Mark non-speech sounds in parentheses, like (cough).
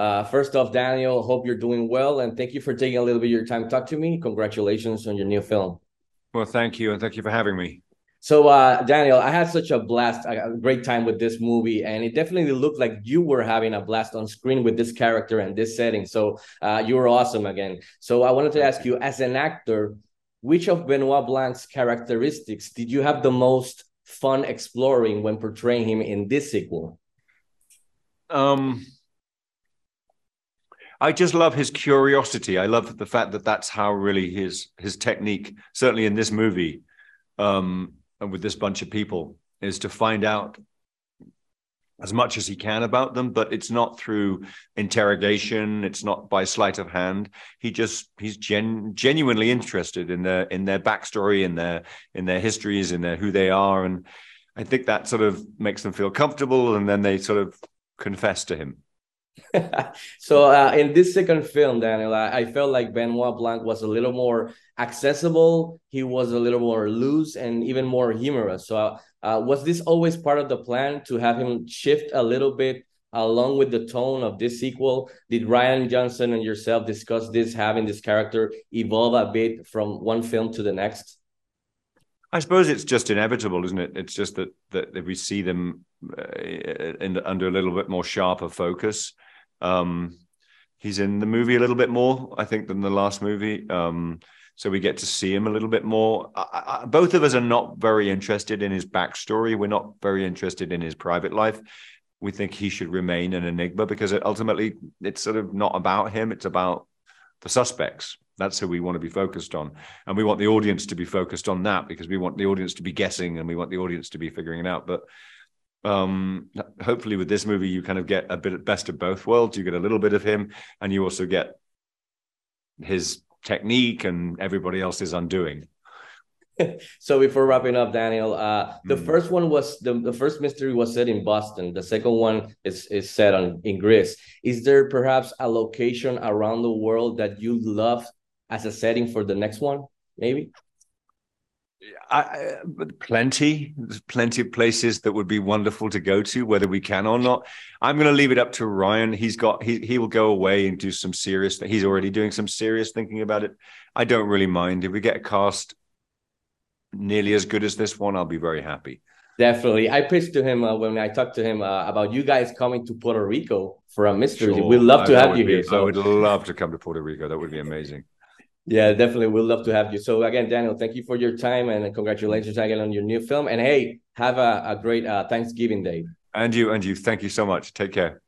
Uh, first off, Daniel, hope you're doing well, and thank you for taking a little bit of your time to talk to me. Congratulations on your new film. Well, thank you, and thank you for having me. So, uh, Daniel, I had such a blast, a great time with this movie, and it definitely looked like you were having a blast on screen with this character and this setting. So, uh, you were awesome again. So, I wanted to ask you, as an actor, which of Benoit Blanc's characteristics did you have the most fun exploring when portraying him in this sequel? Um, I just love his curiosity. I love the fact that that's how really his his technique, certainly in this movie, um, and with this bunch of people, is to find out as much as he can about them, but it's not through interrogation. It's not by sleight of hand. He just he's gen, genuinely interested in their in their backstory, in their in their histories, in their who they are, and I think that sort of makes them feel comfortable, and then they sort of confess to him. (laughs) so uh, in this second film, Daniel, I, I, felt like Benoit Blanc was a little more accessible. He was a little more loose and even more humorous. So uh, was this always part of the plan to have him shift a little bit along with the tone of this sequel? Did Rian Johnson and yourself discuss this, having this character evolve a bit from one film to the next? I suppose it's just inevitable, isn't it? It's just that that we see them uh, in, under a little bit more sharper focus, um, he's in the movie a little bit more, I think, than the last movie. Um, so we get to see him a little bit more. I, I, both of us are not very interested in his backstory. We're not very interested in his private life. We think he should remain an enigma because it, ultimately it's sort of not about him. It's about the suspects. That's who we want to be focused on. And we want the audience to be focused on that because we want the audience to be guessing and we want the audience to be figuring it out. But um hopefully with this movie you kind of get a bit of best of both worlds. You get a little bit of him and you also get his technique and everybody else's undoing. (laughs) So before wrapping up daniel uh the mm. first one was the, the first mystery was set in boston. The second one is is set on in greece. Is there perhaps a location around the world that you love as a setting for the next one maybe I, plenty, There's plenty of places that would be wonderful to go to, whether we can or not. I'm going to leave it up to Rian. He's got he he will go away and do some serious. He's already doing some serious thinking about it. I don't really mind if we get a cast nearly as good as this one. I'll be very happy. Definitely, I pitched to him uh, when I talked to him uh, about you guys coming to Puerto Rico for a mystery. Sure. We'd love to I, have you be, here. So. I would love to come to Puerto Rico. That would be amazing. Yeah, definitely. We'd love to have you. So again, Daniel, thank you for your time and congratulations again on your new film. And hey, have a, a great uh, Thanksgiving day. And you, and you. Thank you so much. Take care.